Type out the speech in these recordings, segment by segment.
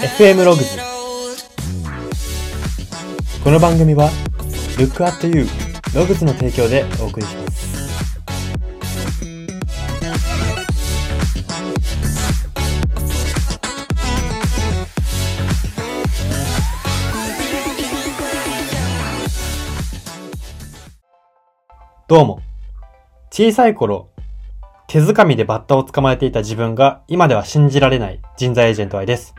FM ログズこの番組は Look at You ログズの提供でお送りします。どうも。小さい頃手づかみでバッタを捕まえていた自分が今では信じられない人材エージェント愛です。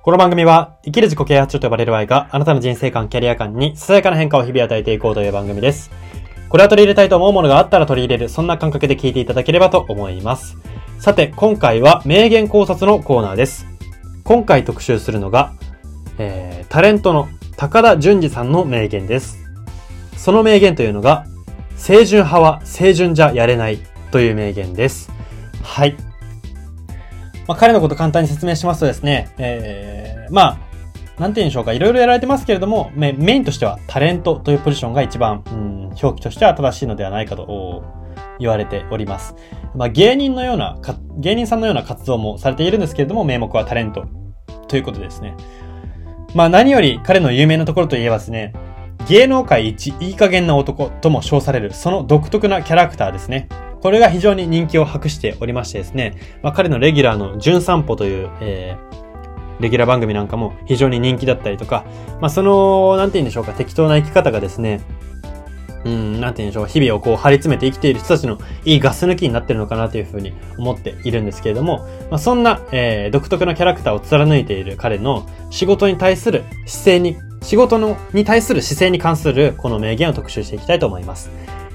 この番組は生きる自己啓発書と呼ばれる愛があなたの人生観、キャリア観にささやかな変化を日々与えていこうという番組です。これは取り入れたいと思うものがあったら取り入れる、そんな感覚で聞いていただければと思います。さて、今回は名言考察のコーナーです。今回特集するのが、えー、タレントの高田純次さんの名言です。その名言というのが、清純派は清純じゃやれないという名言です。はい。まあ、彼のこと簡単に説明しますとですね、えー、まあ、なんて言うんでしょうか、いろいろやられてますけれども、メインとしてはタレントというポジションが一番、うん、表記としては正しいのではないかと言われております。まあ、芸人のような、芸人さんのような活動もされているんですけれども、名目はタレントということですね。まあ、何より彼の有名なところといえばですね、芸能界一いい加減な男とも称される、その独特なキャラクターですね。これが非常に人気を博しておりましてですね、まあ、彼のレギュラーの純散歩という、えー、レギュラー番組なんかも非常に人気だったりとか、まあ、その、なんて言うんでしょうか、適当な生き方がですね、うん、なんて言うんでしょう、日々をこう張り詰めて生きている人たちのいいガス抜きになってるのかなというふうに思っているんですけれども、まあ、そんな、えー、独特なキャラクターを貫いている彼の仕事に対する姿勢に、仕事のに対する姿勢に関するこの名言を特集していきたいと思います。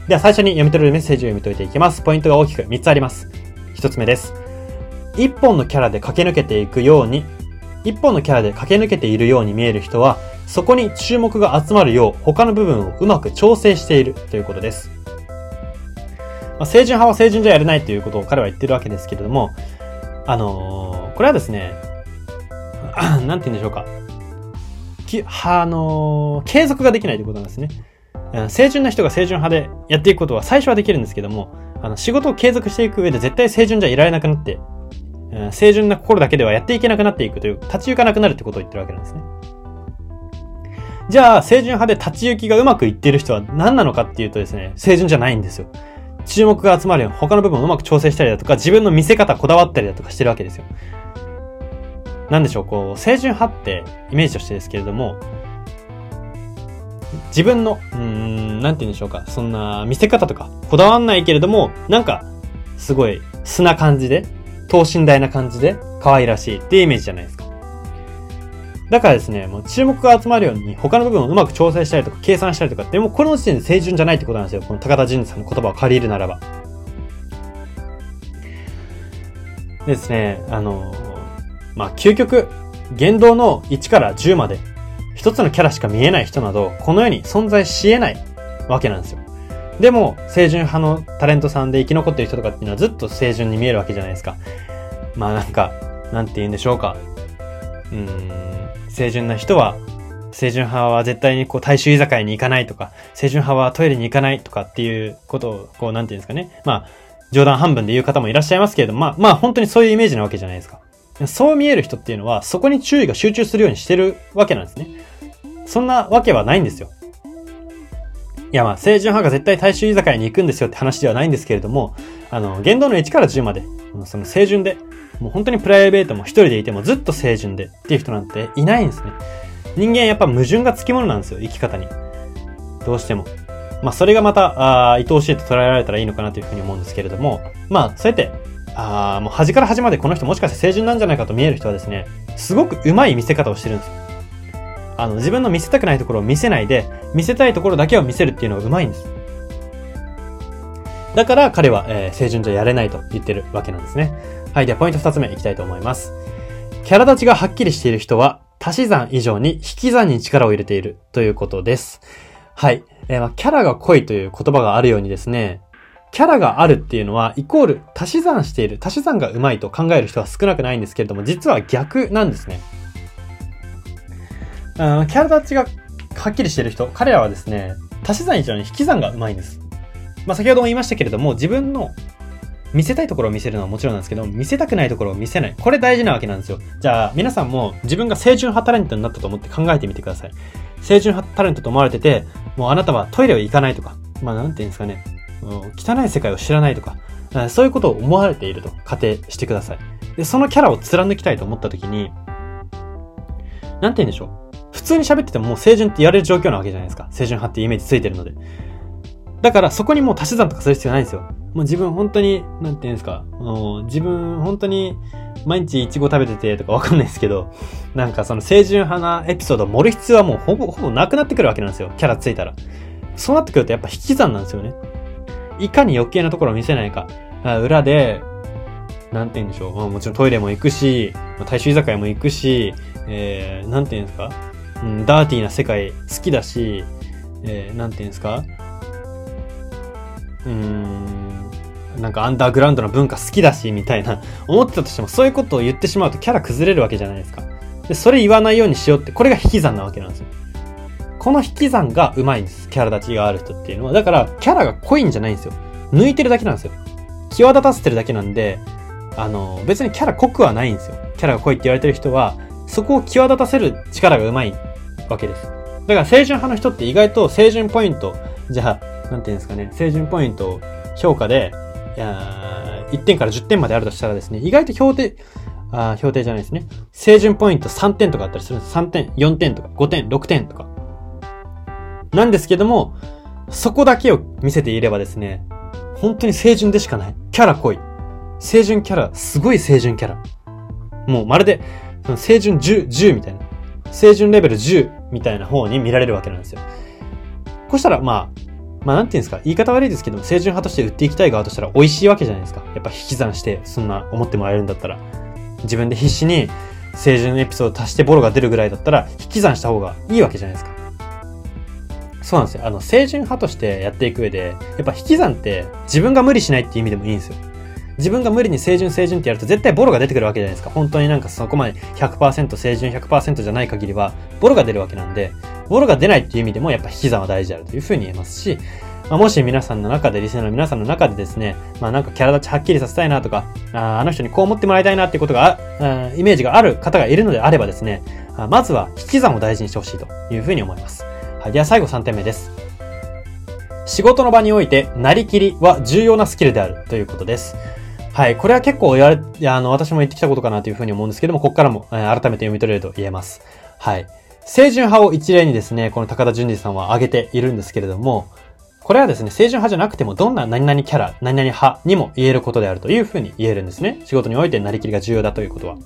では最初に読み取れるメッセージを読み解いていきます。ポイントが大きく3つあります。1つ目です。一本のキャラで駆け抜けていくように、一本のキャラで駆け抜けているように見える人は、そこに注目が集まるよう他の部分をうまく調整しているということです。まあ、清純派は清純じゃやれないということを彼は言ってるわけですけれども、あのー、これはですね、なんて言うんでしょうか。きあのー、継続ができないということなんですね。清純な人が清純派でやっていくことは最初はできるんですけども、あの仕事を継続していく上で絶対清純じゃいられなくなって、うん、清純な心だけではやっていけなくなっていくという、立ち行かなくなるってことを言ってるわけなんですね。じゃあ、清純派で立ち行きがうまくいっている人は何なのかっていうとですね、清純じゃないんですよ。注目が集まるように他の部分をうまく調整したりだとか、自分の見せ方こだわったりだとかしてるわけですよ。なんでしょう、こう、清純派ってイメージとしてですけれども、自分の、うん、なんて言うんでしょうか。そんな見せ方とか、こだわんないけれども、なんか、すごい、素な感じで、等身大な感じで、可愛らしいっていうイメージじゃないですか。だからですね、もう注目が集まるように、他の部分をうまく調整したりとか、計算したりとかって、もうこの時点で清純じゃないってことなんですよ。この高田純次さんの言葉を借りるならば。ですね、あの、まあ、究極、言動の1から10まで一つのキャラしか見えない人など、この世に存在し得ないわけなんですよ。でも、清純派のタレントさんで生き残ってる人とかっていうのはずっと清純に見えるわけじゃないですか。まあなんか、なんて言うんでしょうか。うん、清純な人は、清純派は絶対にこう大衆居酒屋に行かないとか、清純派はトイレに行かないとかっていうことを、こうなんて言うんですかね。まあ、冗談半分で言う方もいらっしゃいますけれども、まあ、まあ本当にそういうイメージなわけじゃないですか。そう見える人っていうのは、そこに注意が集中するようにしてるわけなんですね。そんなわけはないんですよ。いやまあ、清純派が絶対大衆居酒屋に行くんですよって話ではないんですけれども、あの、言動の1から10まで、その清純で、もう本当にプライベートも一人でいてもずっと清純でっていう人なんていないんですね。人間やっぱ矛盾がつきものなんですよ、生き方に。どうしても。まあ、それがまた、あ愛おしいと捉えられたらいいのかなというふうに思うんですけれども、まあ、そうやって、あもう端から端までこの人もしかして清純なんじゃないかと見える人はですね、すごく上手い見せ方をしてるんですよ。あの、自分の見せたくないところを見せないで、見せたいところだけを見せるっていうのが上手いんです。だから彼は、えー、清純じゃやれないと言ってるわけなんですね。はい。では、ポイント二つ目いきたいと思います。キャラ立ちがはっきりしている人は、足し算以上に引き算に力を入れているということです。はい。えー、まあ、キャラが濃いという言葉があるようにですね、キャラがあるっていうのは、イコール足し算している、足し算が上手いと考える人は少なくないんですけれども、実は逆なんですね。あキャラ立ちがはっきりしてる人、彼らはですね、足し算以上に引き算が上手いんです。まあ、先ほども言いましたけれども、自分の見せたいところを見せるのはもちろんなんですけど、見せたくないところを見せない。これ大事なわけなんですよ。じゃあ、皆さんも自分が清純派タレントになったと思って考えてみてください。清純派タレントと思われてて、もうあなたはトイレを行かないとか、まあなんて言うんですかね、汚い世界を知らないとか、そういうことを思われていると仮定してください。で、そのキャラを貫きたいと思った時に、なんて言うんでしょう。普通に喋っててももう清純って言われる状況なわけじゃないですか。清純派ってイメージついてるので。だからそこにもう足し算とかする必要ないんですよ。もう自分本当に、なんて言うんですか。自分本当に毎日イチゴ食べててとかわかんないですけど、なんかその清純派なエピソードを盛る必要はもうほぼ、ほぼなくなってくるわけなんですよ。キャラついたら。そうなってくるとやっぱ引き算なんですよね。いかに余計なところを見せないか。裏で、なんて言うんでしょう。まあ、もちろんトイレも行くし、大衆居酒屋も行くし、えー、なんて言うんですか、うん、ダーティーな世界好きだし、えー、なんて言うんですか？うーん、なんかアンダーグラウンドの文化好きだし、みたいな、思ってたとしても、そういうことを言ってしまうとキャラ崩れるわけじゃないですか。で、それ言わないようにしようって、これが引き算なわけなんですよ。この引き算がうまいんです。キャラ立ちがある人っていうのは。だから、キャラが濃いんじゃないんですよ。抜いてるだけなんですよ。際立たせてるだけなんで、あの、別にキャラ濃くはないんですよ。キャラが濃いって言われてる人は、そこを際立たせる力がうまいわけです。だから、清純派の人って意外と清純ポイント、じゃあ、なんていうんですかね、清純ポイント評価で、いや1点から10点まであるとしたらですね、意外と評定、あ評定じゃないですね。清純ポイント3点とかあったりするんです。3点、4点とか、5点、6点とか。なんですけども、そこだけを見せていればですね、本当に清純でしかない。キャラ濃い。清純キャラ、すごい清純キャラ。もうまるで、清純10、10みたいな。清純レベル10みたいな方に見られるわけなんですよ。こうしたら、まあ、まあなんていうんですか、言い方悪いですけども、清純派として売っていきたい側としたら美味しいわけじゃないですか。やっぱ引き算して、そんな思ってもらえるんだったら。自分で必死に清純エピソード足してボロが出るぐらいだったら、引き算した方がいいわけじゃないですか。そうなんですよ。あの、清純派としてやっていく上で、やっぱ引き算って自分が無理しないっていう意味でもいいんですよ。自分が無理に清純清純ってやると絶対ボロが出てくるわけじゃないですか。本当になんかそこまで100%清純100%じゃない限りは、ボロが出るわけなんで、ボロが出ないっていう意味でもやっぱ引き算は大事であるというふうに言えますし、まあ、もし皆さんの中で、リスナーの皆さんの中でですね、まあなんかキャラ立ちはっきりさせたいなとか、ああの人にこう思ってもらいたいなっていうことがあ、イメージがある方がいるのであればですね、まずは引き算を大事にしてほしいというふうに思います。はい。では最後3点目です。仕事の場において、なりきりは重要なスキルであるということです。はい。これは結構言われ、あの、私も言ってきたことかなというふうに思うんですけども、ここからも、え、改めて読み取れると言えます。はい。清純派を一例にですね、この高田純次さんは挙げているんですけれども、これはですね、清純派じゃなくても、どんな何々キャラ、何々派にも言えることであるというふうに言えるんですね。仕事においてなりきりが重要だということは。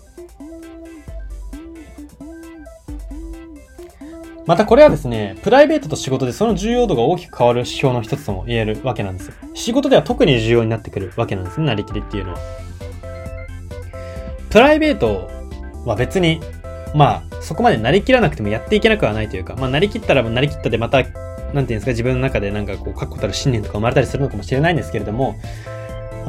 またこれはですね、プライベートと仕事でその重要度が大きく変わる指標の一つとも言えるわけなんですよ。仕事では特に重要になってくるわけなんですね、なりきりっていうのは。プライベートは別に、まあ、そこまでなりきらなくてもやっていけなくはないというか、まあ、なりきったらなりきったでまた、なんていうんですか、自分の中でなんかこう、確固たる信念とか生まれたりするのかもしれないんですけれども、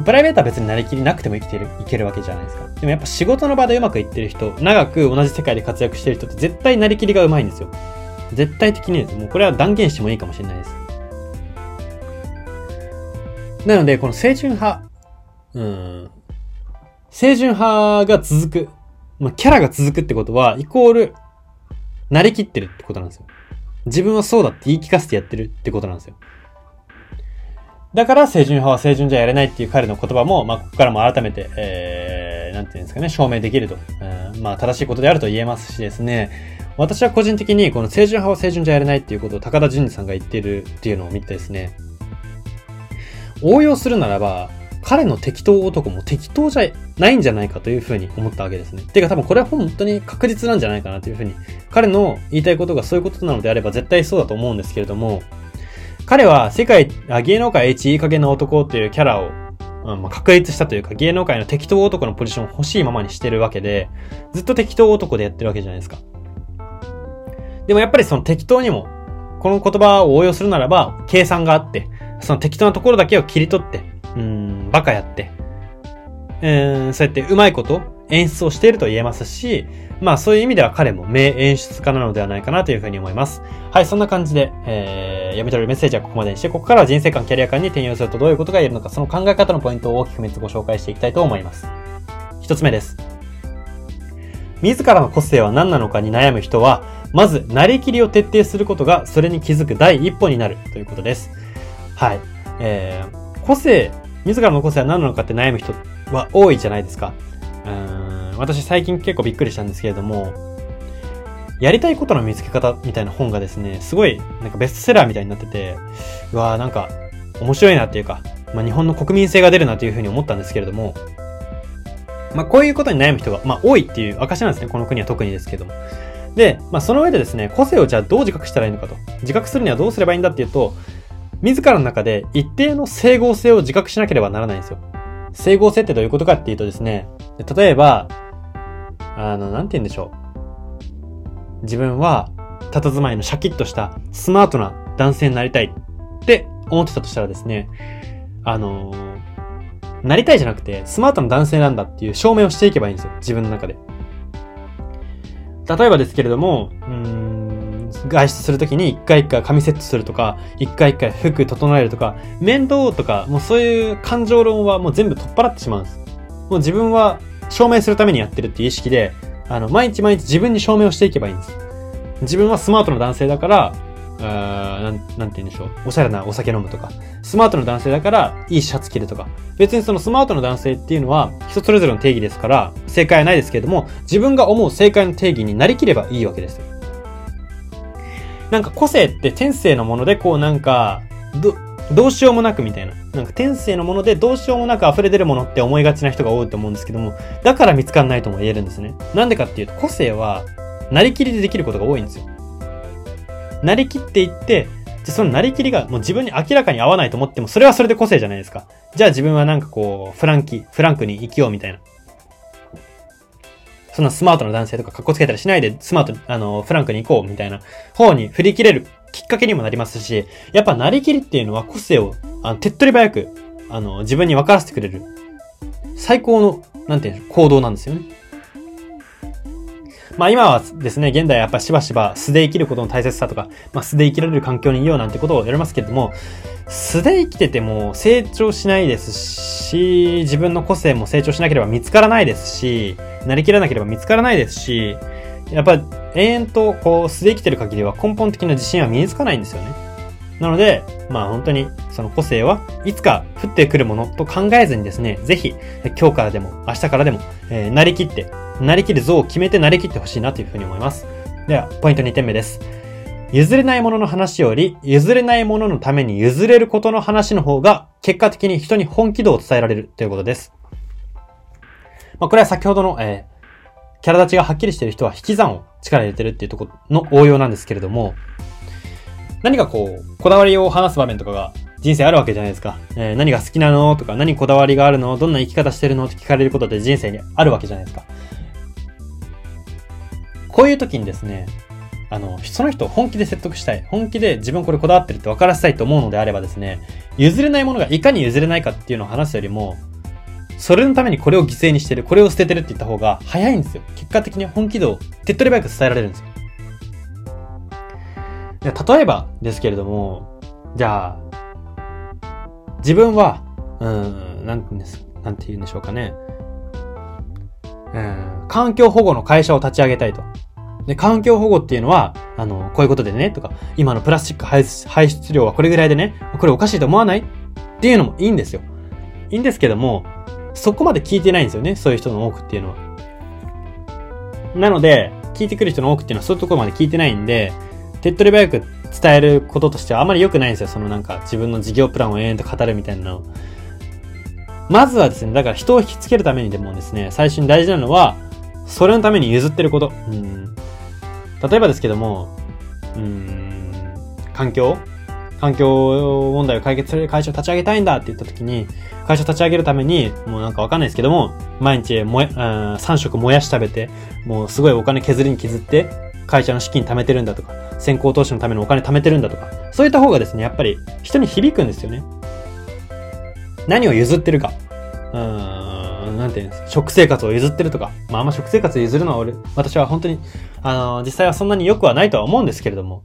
プライベートは別になりきりなくても生きてる、いけるわけじゃないですか。でもやっぱ仕事の場でうまくいってる人、長く同じ世界で活躍してる人って絶対なりきりがうまいんですよ。絶対的にです。もうこれは断言してもいいかもしれないです。なので、この清純派、うん、清純派が続く、まあ、キャラが続くってことは、イコール、なりきってるってことなんですよ。自分はそうだって言い聞かせてやってるってことなんですよ。だから、清純派は清純じゃやれないっていう彼の言葉も、まあ、ここからも改めて、えー、なんていうんですかね、証明できると。えー、まあ、正しいことであると言えますしですね、私は個人的にこの清純派は清純じゃやれないっていうことを高田純次さんが言ってるっていうのを見てですね、応用するならば、彼の適当男も適当じゃないんじゃないかというふうに思ったわけですね。てか多分これは本当に確実なんじゃないかなというふうに、彼の言いたいことがそういうことなのであれば絶対そうだと思うんですけれども、彼は世界、芸能界一いい加減な男っていうキャラを、うんまあ、確立したというか芸能界の適当男のポジションを欲しいままにしてるわけで、ずっと適当男でやってるわけじゃないですか。でもやっぱりその適当にも、この言葉を応用するならば、計算があって、その適当なところだけを切り取って、うん、バカやって、うん、そうやってうまいこと演出をしていると言えますし、まあそういう意味では彼も名演出家なのではないかなというふうに思います。はい、そんな感じで、えー、読み取れるメッセージはここまでにして、ここからは人生観、キャリア観に転用するとどういうことが言えるのか、その考え方のポイントを大きく3つご紹介していきたいと思います。一つ目です。自らの個性は何なのかに悩む人は、まず、なりきりを徹底することが、それに気づく第一歩になるということです。はい。えー、個性、自らの個性は何なのかって悩む人は多いじゃないですか。うん、私最近結構びっくりしたんですけれども、やりたいことの見つけ方みたいな本がですね、すごい、なんかベストセラーみたいになってて、うわーなんか、面白いなっていうか、まあ、日本の国民性が出るなというふうに思ったんですけれども、まあ、こういうことに悩む人が、まあ、多いっていう証なんですね。この国は特にですけども。で、まあ、その上でですね、個性をじゃあどう自覚したらいいのかと。自覚するにはどうすればいいんだっていうと、自らの中で一定の整合性を自覚しなければならないんですよ。整合性ってどういうことかっていうとですね、例えば、あの、なんて言うんでしょう。自分は、佇まいのシャキッとしたスマートな男性になりたいって思ってたとしたらですね、あのなりたいじゃなくて、スマートな男性なんだっていう証明をしていけばいいんですよ。自分の中で。例えばですけれども、うん、外出するときに一回一回髪セットするとか、一回一回服整えるとか、面倒とか、もうそういう感情論はもう全部取っ払ってしまうんです。もう自分は証明するためにやってるっていう意識で、あの、毎日毎日自分に証明をしていけばいいんです。自分はスマートな男性だから、あなん、なんて言うんでしょう。おしゃれなお酒飲むとか。スマートな男性だから、いいシャツ着るとか。別にそのスマートな男性っていうのは、人それぞれの定義ですから、正解はないですけれども、自分が思う正解の定義になりきればいいわけです。なんか個性って天性のもので、こうなんか、ど、どうしようもなくみたいな。なんか天性のものでどうしようもなく溢れ出るものって思いがちな人が多いと思うんですけども、だから見つかんないとも言えるんですね。なんでかっていうと、個性は、なりきりでできることが多いんですよ。なりきっていって、じゃそのなりきりがもう自分に明らかに合わないと思っても、それはそれで個性じゃないですか。じゃあ自分はなんかこう、フランキ、フランクに生きようみたいな。そんなスマートな男性とか格好つけたりしないで、スマート、あの、フランクに行こうみたいな方に振り切れるきっかけにもなりますし、やっぱなりきりっていうのは個性を、あの、手っ取り早く、あの、自分に分からせてくれる、最高の、なんていうの、行動なんですよね。まあ今はですね、現代やっぱしばしば素で生きることの大切さとか、まあ素で生きられる環境にいようなんてことをやりますけれども、素で生きてても成長しないですし、自分の個性も成長しなければ見つからないですし、なりきらなければ見つからないですし、やっぱ永遠とこう素で生きてる限りは根本的な自信は身につかないんですよね。なので、まあ本当にその個性はいつか降ってくるものと考えずにですね、ぜひ今日からでも明日からでも、えー、なりきって、なりきる像を決めてなりきってほしいなというふうに思います。では、ポイント2点目です。譲れないものの話より、譲れないもののために譲れることの話の方が、結果的に人に本気度を伝えられるということです。まあ、これは先ほどの、えー、キャラ立ちがはっきりしている人は引き算を力入れてるっていうところの応用なんですけれども、何かこう、こだわりを話す場面とかが人生あるわけじゃないですか。えー、何が好きなのとか、何こだわりがあるのどんな生き方してるのって聞かれることって人生にあるわけじゃないですか。こういう時にですね、あの、その人を本気で説得したい。本気で自分これこだわってるって分からせたいと思うのであればですね、譲れないものがいかに譲れないかっていうのを話すよりも、それのためにこれを犠牲にしてる、これを捨ててるって言った方が早いんですよ。結果的に本気度を手っ取り早く伝えられるんですよ。例えばですけれども、じゃあ、自分は、うん、なん、なんて言うんでしょうかね。うん、環境保護の会社を立ち上げたいと。で、環境保護っていうのは、あの、こういうことでね、とか、今のプラスチック排出量はこれぐらいでね、これおかしいと思わない？っていうのもいいんですよ。いいんですけども、そこまで聞いてないんですよね、そういう人の多くっていうのは。なので、聞いてくる人の多くっていうのはそういうところまで聞いてないんで、手っ取り早く伝えることとしてはあまり良くないんですよ。そのなんか自分の事業プランを延々と語るみたいなの。まずはですね、だから人を引きつけるためにでもですね、最初に大事なのは、それのために譲ってること。うん、例えばですけども、うん、環境環境問題を解決する会社を立ち上げたいんだって言った時に、会社を立ち上げるために、もうなんかわかんないですけども、毎日もや、3食もやし食べて、もうすごいお金削りに削って、会社の資金貯めてるんだとか、先行投資のためのお金貯めてるんだとか、そういった方がですね、やっぱり人に響くんですよね。何を譲ってるか。うーん、なんていうんですか、食生活を譲ってるとか、まあ、あんま食生活を譲るのは俺、私は本当に、あの、実際はそんなに良くはないとは思うんですけれども、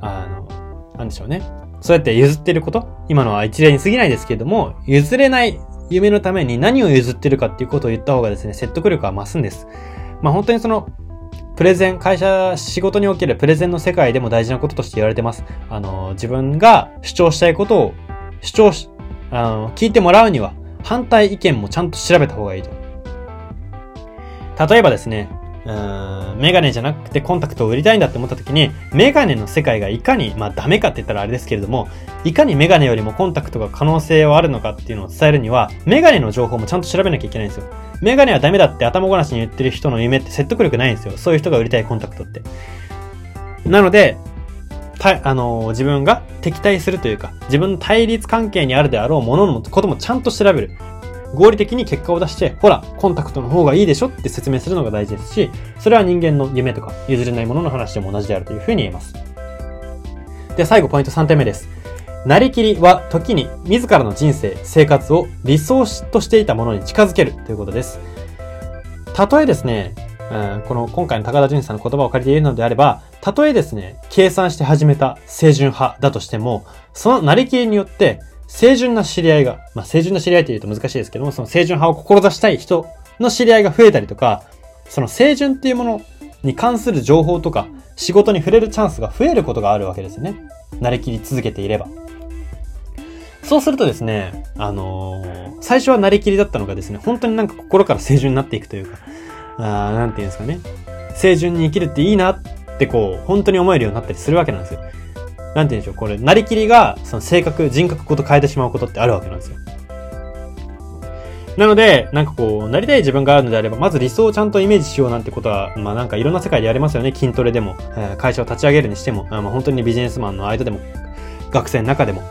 あの、なんでしょうね。そうやって譲ってること今のは一例に過ぎないですけれども、譲れない夢のために何を譲ってるかっていうことを言った方がですね、説得力は増すんです。まあ本当にその、プレゼン、会社、仕事におけるプレゼンの世界でも大事なこととして言われてます。あの、自分が主張したいことを主張し、あの、聞いてもらうには、反対意見もちゃんと調べた方がいいと。例えばですね、ーん、メガネじゃなくてコンタクトを売りたいんだって思った時に、メガネの世界がいかに、まあダメかって言ったらあれですけれども、いかにメガネよりもコンタクトが可能性はあるのかっていうのを伝えるには、メガネの情報もちゃんと調べなきゃいけないんですよ。メガネはダメだって頭ごなしに言ってる人の夢って説得力ないんですよ。そういう人が売りたいコンタクトって。なので、た、あのー、自分が敵対するというか、自分の対立関係にあるであろうもののこともちゃんと調べる。合理的に結果を出して、ほら、コンタクトの方がいいでしょって説明するのが大事ですし、それは人間の夢とか譲れないものの話でも同じであるというふうに言えます。で、最後ポイント3点目です。なりきりは時に自らの人生、生活を理想としていたものに近づけるということです。たとえですね、うん、この今回の高田純さんの言葉を借りているのであれば、たとえですね、計算して始めた清純派だとしても、そのなりきりによって清純な知り合いが、まあ、清純な知り合いって言うと難しいですけども、その清純派を志したい人の知り合いが増えたりとか、その清純っていうものに関する情報とか、仕事に触れるチャンスが増えることがあるわけですね。なりきり続けていれば。そうするとですね、あのー、最初はなりきりだったのがですね、本当になんか心から清純になっていくというか、あなんていうんですかね。清純に生きるっていいなってこう、本当に思えるようになったりするわけなんですよ。なんて言うんでしょう、これ、なりきりが、その性格、人格ごと変えてしまうことってあるわけなんですよ。なので、なんかこう、なりたい自分があるのであれば、まず理想をちゃんとイメージしようなんてことは、まあなんかいろんな世界でやれますよね。筋トレでも、え、会社を立ち上げるにしても、まあ本当にビジネスマンの間でも、学生の中でも、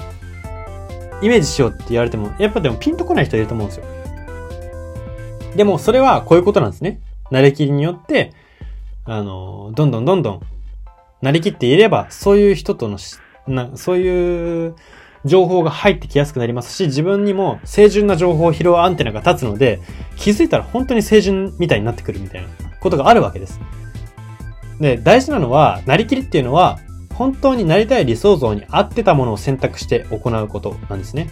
イメージしようって言われても、やっぱでもピンとこない人いると思うんですよ。でも、それはこういうことなんですね。なりきりによって、あの、どんどんどんどんなりきっていれば、そういう人とのな、そういう情報が入ってきやすくなりますし、自分にも清純な情報を拾うアンテナが立つので、気づいたら本当に清純みたいになってくるみたいなことがあるわけです。で、大事なのは、なりきりっていうのは、本当になりたい理想像に合ってたものを選択して行うことなんですね。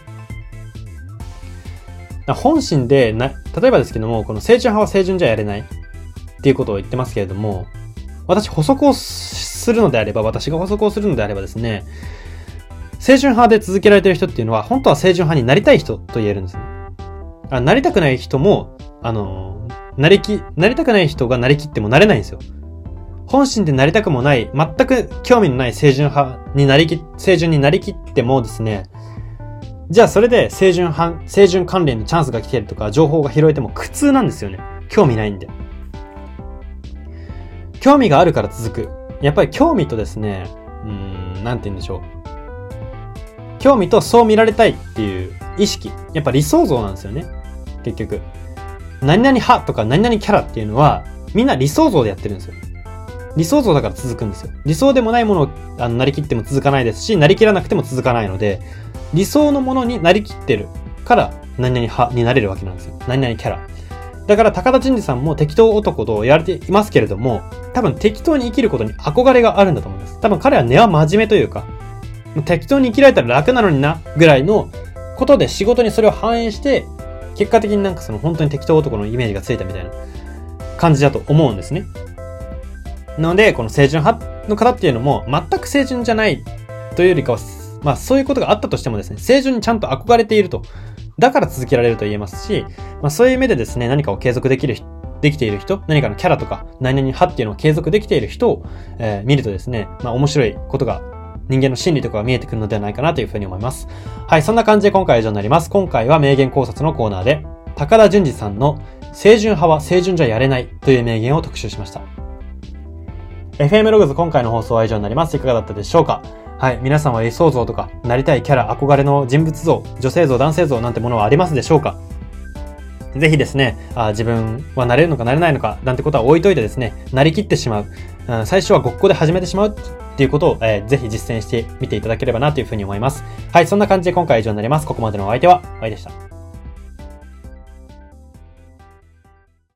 本心でな、例えばですけども、この清純派は清純じゃやれないっていうことを言ってますけれども、私補足をするのであれば、私が補足をするのであればですね、清純派で続けられてる人っていうのは、本当は清純派になりたい人と言えるんですね。あなりたくない人も、あの、なりき、なりたくない人がなりきってもなれないんですよ。本心でなりたくもない、全く興味のない清純派になりき、清純になりきってもですね、じゃあそれで清純派、清純関連のチャンスが来てるとか、情報が拾えても苦痛なんですよね。興味ないんで。興味があるから続く。やっぱり興味とですね、うん、なんて言うんでしょう。興味とそう見られたいっていう意識。やっぱ理想像なんですよね。結局。何々派とか何々キャラっていうのは、みんな理想像でやってるんですよ。理想像だから続くんですよ。理想でもないものをあのなりきっても続かないですし、なりきらなくても続かないので、理想のものになりきってるから何々派になれるわけなんですよ。何々キャラ。だから高田純次さんも適当男と言われていますけれども、多分適当に生きることに憧れがあるんだと思います。多分彼は根は真面目というか、適当に生きられたら楽なのにな、ぐらいのことで仕事にそれを反映して、結果的になんかその本当に適当男のイメージがついたみたいな感じだと思うんですね。なので、この清純派の方っていうのも、全く清純じゃないというよりかは、まあそういうことがあったとしてもですね、清純にちゃんと憧れていると。だから続けられると言えますし、まあそういう目でですね、何かを継続できる、できている人、何かのキャラとか、何々派っていうのを継続できている人を、えー、見るとですね、まあ面白いことが人間の心理とかが見えてくるのではないかなというふうに思います。はい、そんな感じで今回は以上になります。今回は名言考察のコーナーで、高田純次さんの清純派は清純じゃやれないという名言を特集しました。FM ログズ今回の放送は以上になります。いかがだったでしょうか？はい。皆さんは理想像とか、なりたいキャラ、憧れの人物像、女性像、男性像なんてものはありますでしょうか？ぜひですね、あ自分はなれるのかなれないのか、なんてことは置いといてですね、なりきってしまう。うん、最初はごっこで始めてしまうっていうことを、えー、ぜひ実践してみていただければなというふうに思います。はい。そんな感じで今回は以上になります。ここまでのお相手は、あいでした。